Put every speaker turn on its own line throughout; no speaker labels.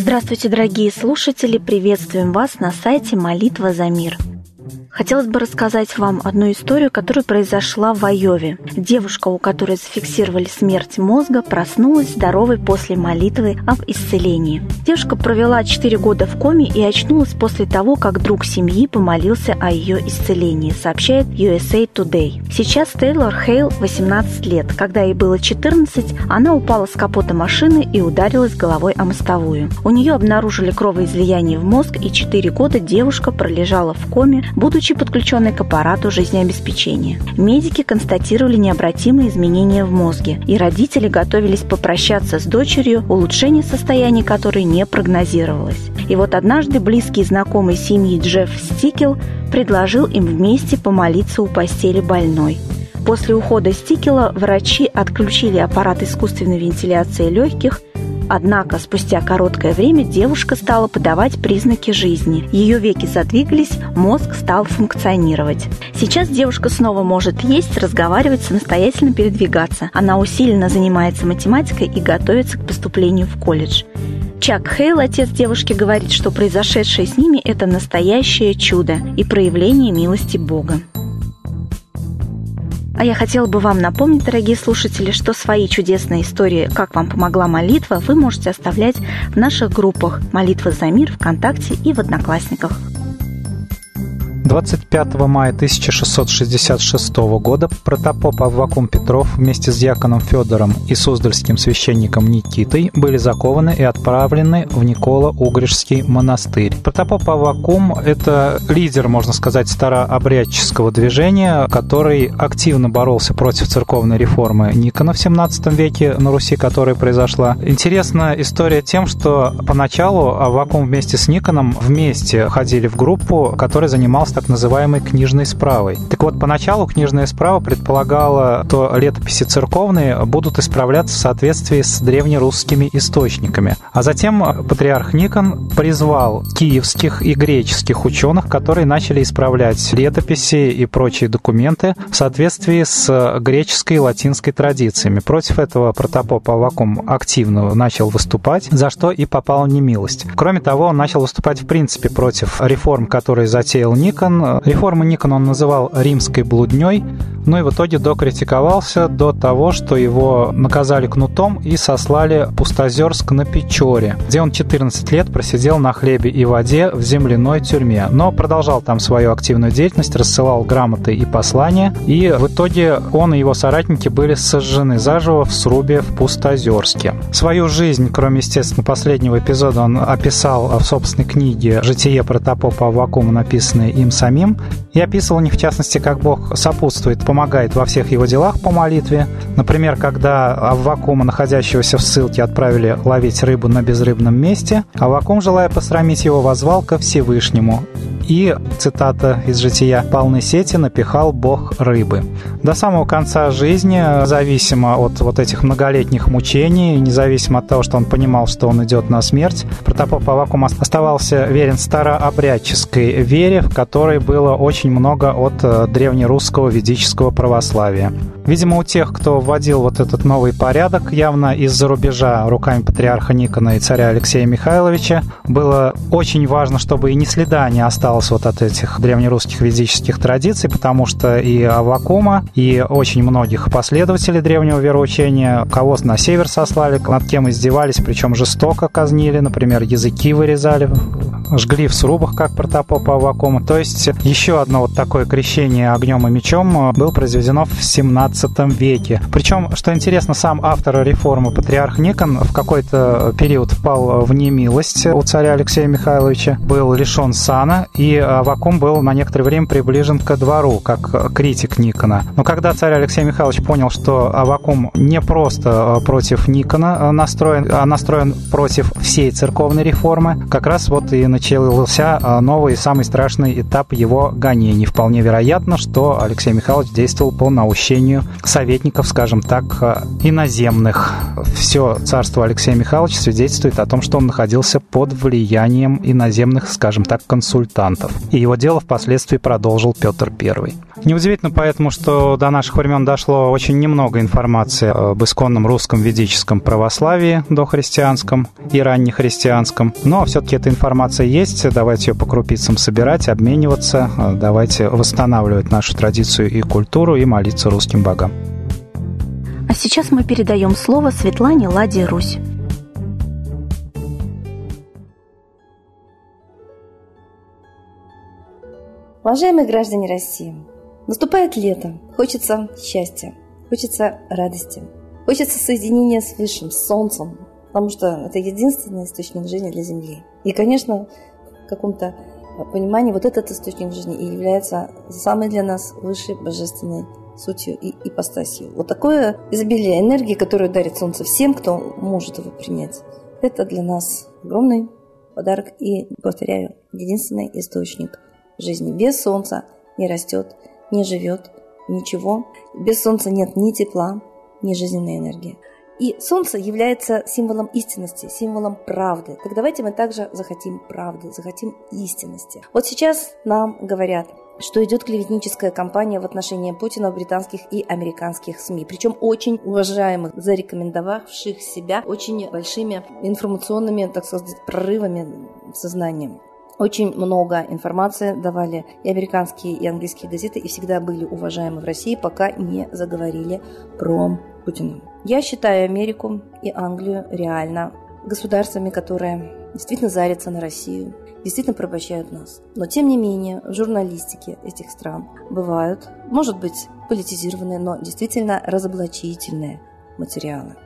Здравствуйте, дорогие слушатели! Приветствуем вас на сайте «Молитва за мир». Хотелось бы рассказать вам одну историю, которая произошла в Айове. Девушка, у которой зафиксировали смерть мозга, проснулась здоровой после молитвы об исцелении. Девушка провела 4 года в коме и очнулась после того, как друг семьи помолился о ее исцелении, сообщает USA Today. Сейчас Тейлор Хейл 18 лет. Когда ей было 14, она упала с капота машины и ударилась головой о мостовую. У нее обнаружили кровоизлияние в мозг, и 4 года девушка пролежала в коме, будучи будучи подключенной к аппарату жизнеобеспечения. Медики констатировали необратимые изменения в мозге, и родители готовились попрощаться с дочерью, улучшение состояния которой не прогнозировалось. И вот однажды близкий знакомый семьи Джефф Стикел предложил им вместе помолиться у постели больной. После ухода Стикела врачи отключили аппарат искусственной вентиляции легких, Однако спустя короткое время девушка стала подавать признаки жизни. Ее веки задвигались, мозг стал функционировать. Сейчас девушка снова может есть, разговаривать, самостоятельно передвигаться. Она усиленно занимается математикой и готовится к поступлению в колледж. Чак Хейл, отец девушки, говорит, что произошедшее с ними – это настоящее чудо и проявление милости Бога. А я хотела бы вам напомнить, дорогие слушатели, что свои чудесные истории, как вам помогла молитва, вы можете оставлять в наших группах «Молитва за мир» ВКонтакте и в Одноклассниках.
25 мая 1666 года протопоп Аввакум Петров вместе с дьяконом Федором и суздальским священником Никитой были закованы и отправлены в Никола-Угришский монастырь. Протопоп Аввакум – это лидер, можно сказать, старообрядческого движения, который активно боролся против церковной реформы Никона в 17 веке на Руси, которая произошла. Интересна история тем, что поначалу Аввакум вместе с Никоном вместе ходили в группу, которая занималась так называемой книжной справой. Так вот, поначалу книжная справа предполагала, что летописи церковные будут исправляться в соответствии с древнерусскими источниками. А затем патриарх Никон призвал киевских и греческих ученых, которые начали исправлять летописи и прочие документы в соответствии с греческой и латинской традициями. Против этого протопоп Авакум активно начал выступать, за что и попал в немилость. Кроме того, он начал выступать в принципе против реформ, которые затеял Никон, Никон. Реформу Никон он называл римской блудней, но и в итоге докритиковался до того, что его наказали кнутом и сослали Пустозерск на Печоре, где он 14 лет просидел на хлебе и воде в земляной тюрьме, но продолжал там свою активную деятельность, рассылал грамоты и послания, и в итоге он и его соратники были сожжены заживо в срубе в Пустозерске. Свою жизнь, кроме, естественно, последнего эпизода, он описал в собственной книге «Житие протопопа Аввакума», написанное им самим, и описывал не в частности, как Бог сопутствует, помогает во всех его делах по молитве. Например, когда Аввакума, находящегося в ссылке, отправили ловить рыбу на безрыбном месте, Аввакум, желая посрамить его, возвал ко Всевышнему и, цитата из жития, «полны сети напихал Бог рыбы». До самого конца жизни, зависимо от вот этих многолетних мучений, независимо от того, что он понимал, что он идет на смерть, протопоп Авакум оставался верен старообрядческой вере, в которой было очень много от э, древнерусского ведического православия. Видимо, у тех, кто вводил вот этот новый порядок, явно из-за рубежа руками патриарха Никона и царя Алексея Михайловича, было очень важно, чтобы и ни следа не осталось вот от этих древнерусских ведических традиций, потому что и Авакума, и очень многих последователей древнего вероучения, кого на север сослали, над кем издевались, причем жестоко казнили, например, языки вырезали, жгли в срубах, как протопопа Авакума. То есть еще одно вот такое крещение огнем и мечом было произведено в 17 XVII веке. Причем, что интересно, сам автор реформы, патриарх Никон, в какой-то период впал в немилость у царя Алексея Михайловича, был лишен сана, и Авакум был на некоторое время приближен ко двору, как критик Никона. Но когда царь Алексей Михайлович понял, что Авакум не просто против Никона настроен, а настроен против всей церковной реформы, как раз вот и начался новый, самый страшный этап его гонений. Вполне вероятно, что Алексей Михайлович действовал по наущению советников, скажем так, э, иноземных. Все царство Алексея Михайловича свидетельствует о том, что он находился под влиянием иноземных, скажем так, консультантов. И его дело впоследствии продолжил Петр I. Неудивительно поэтому, что до наших времен дошло очень немного информации об исконном русском ведическом православии дохристианском и раннехристианском. Но все-таки эта информация есть. Давайте ее по крупицам собирать, обмениваться. Давайте восстанавливать нашу традицию и культуру и молиться русским богам.
А сейчас мы передаем слово Светлане Ладе Русь.
Уважаемые граждане России, наступает лето, хочется счастья, хочется радости, хочется соединения с Высшим, с Солнцем, потому что это единственный источник жизни для Земли. И, конечно, в каком-то понимании вот этот источник жизни и является самой для нас высшей божественной сутью и ипостасью. Вот такое изобилие энергии, которую дарит Солнце всем, кто может его принять, это для нас огромный подарок и, повторяю, единственный источник жизни. Без солнца не растет, не живет ничего. Без солнца нет ни тепла, ни жизненной энергии. И солнце является символом истинности, символом правды. Так давайте мы также захотим правды, захотим истинности. Вот сейчас нам говорят, что идет клеветническая кампания в отношении Путина в британских и американских СМИ. Причем очень уважаемых, зарекомендовавших себя очень большими информационными, так сказать, прорывами сознанием. Очень много информации давали и американские, и английские газеты, и всегда были уважаемы в России, пока не заговорили про Путина. Я считаю Америку и Англию реально государствами, которые действительно зарятся на Россию, действительно порабощают нас. Но тем не менее, в журналистике этих стран бывают, может быть, политизированные, но действительно разоблачительные материалы.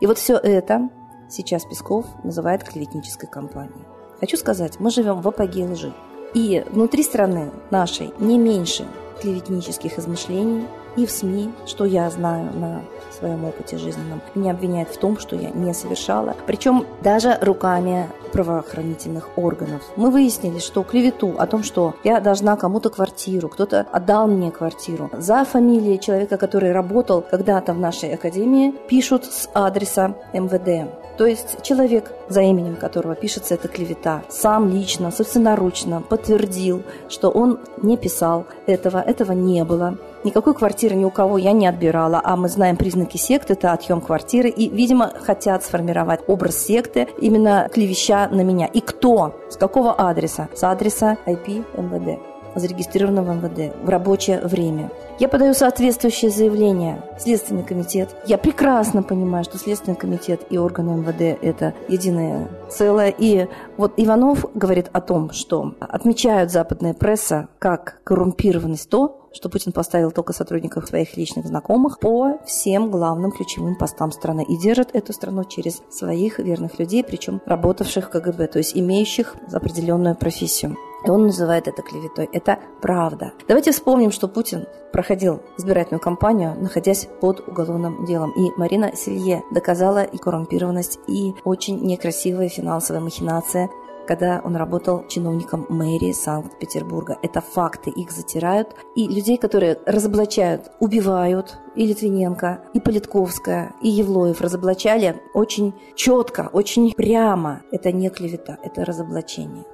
И вот все это сейчас Песков называет клеветнической кампанией. Хочу сказать, мы живем в апогее лжи. И внутри страны нашей не меньше клеветнических измышлений и в СМИ, что я знаю на своем опыте жизненном, меня обвиняют в том, что я не совершала. Причем даже руками правоохранительных органов. Мы выяснили, что клевету о том, что я должна кому-то квартиру, кто-то отдал мне квартиру. За фамилией человека, который работал когда-то в нашей академии, пишут с адреса МВД. То есть человек, за именем которого пишется эта клевета, сам лично, собственноручно подтвердил, что он не писал этого, этого не было. Никакой квартиры ни у кого я не отбирала, а мы знаем признаки секты, это отъем квартиры, и, видимо, хотят сформировать образ секты, именно клевеща на меня. И кто? С какого адреса? С адреса IP МВД зарегистрировано в МВД в рабочее время. Я подаю соответствующее заявление в Следственный комитет. Я прекрасно понимаю, что Следственный комитет и органы МВД – это единое целое. И вот Иванов говорит о том, что отмечают западная пресса как коррумпированность то, что Путин поставил только сотрудников своих личных знакомых по всем главным ключевым постам страны и держит эту страну через своих верных людей, причем работавших в КГБ, то есть имеющих определенную профессию. И он называет это клеветой. Это правда. Давайте вспомним, что Путин проходил избирательную кампанию, находясь под уголовным делом. И Марина Селье доказала и коррумпированность, и очень некрасивая финансовая махинация когда он работал чиновником мэрии Санкт-Петербурга. Это факты, их затирают. И людей, которые разоблачают, убивают, и Литвиненко, и Политковская, и Евлоев разоблачали очень четко, очень прямо. Это не клевета, это разоблачение.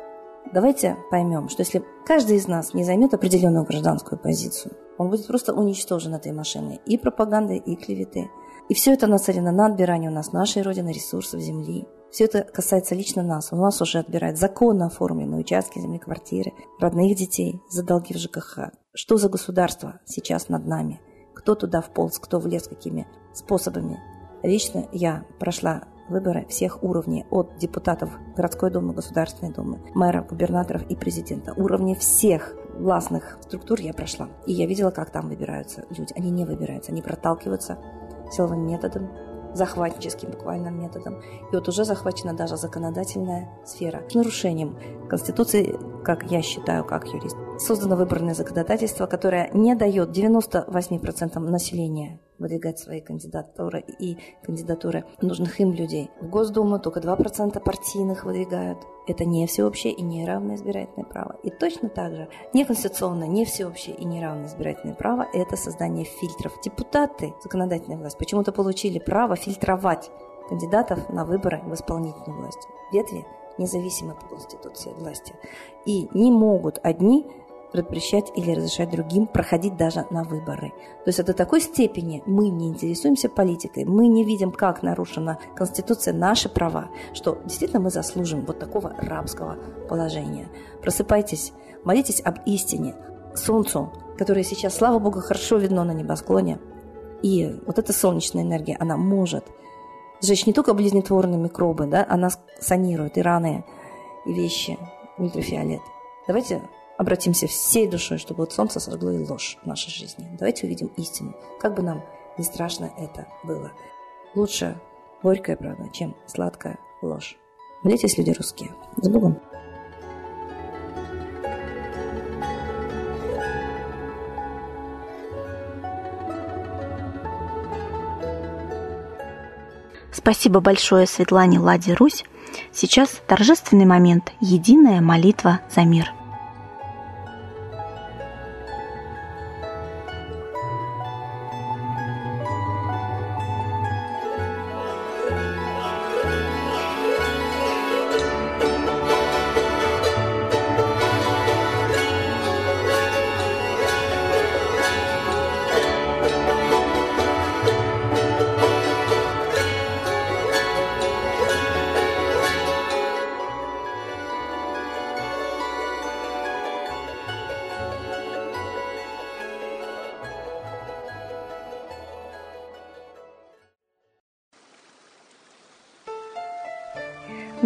Давайте поймем, что если каждый из нас не займет определенную гражданскую позицию, он будет просто уничтожен этой машиной и пропаганды, и клеветы. И все это нацелено на отбирание у нас нашей Родины ресурсов земли. Все это касается лично нас. У нас уже отбирают законно оформленные участки земли, квартиры, родных детей за долги в ЖКХ. Что за государство сейчас над нами? Кто туда вполз, кто влез, какими способами? Лично я прошла выборы всех уровней, от депутатов городской думы, Государственной думы, мэра, губернаторов и президента. Уровни всех властных структур я прошла. И я видела, как там выбираются люди. Они не выбираются, они проталкиваются силовым методом, захватническим буквальным методом. И вот уже захвачена даже законодательная сфера. С нарушением Конституции, как я считаю, как юрист, создано выборное законодательство, которое не дает 98% населения выдвигать свои кандидатуры и кандидатуры нужных им людей. В Госдуму только 2% партийных выдвигают. Это не всеобщее и не равное избирательное право. И точно так же неконституционное, не всеобщее и не равное избирательное право – это создание фильтров. Депутаты, законодательная власть, почему-то получили право фильтровать кандидатов на выборы в исполнительную власть. Ветви независимы по Конституции власти. И не могут одни запрещать или разрешать другим проходить даже на выборы. То есть до такой степени мы не интересуемся политикой, мы не видим, как нарушена Конституция, наши права, что действительно мы заслужим вот такого рабского положения. Просыпайтесь, молитесь об истине, солнцу, которое сейчас, слава богу, хорошо видно на небосклоне. И вот эта солнечная энергия, она может сжечь не только болезнетворные микробы, да, она санирует и раны, и вещи, ультрафиолет. Давайте обратимся всей душой, чтобы вот солнце сожгло и ложь в нашей жизни. Давайте увидим истину, как бы нам не страшно это было. Лучше горькая правда, чем сладкая ложь. Молитесь, люди русские. С Богом!
Спасибо большое Светлане Ладе Русь. Сейчас торжественный момент – единая молитва за мир –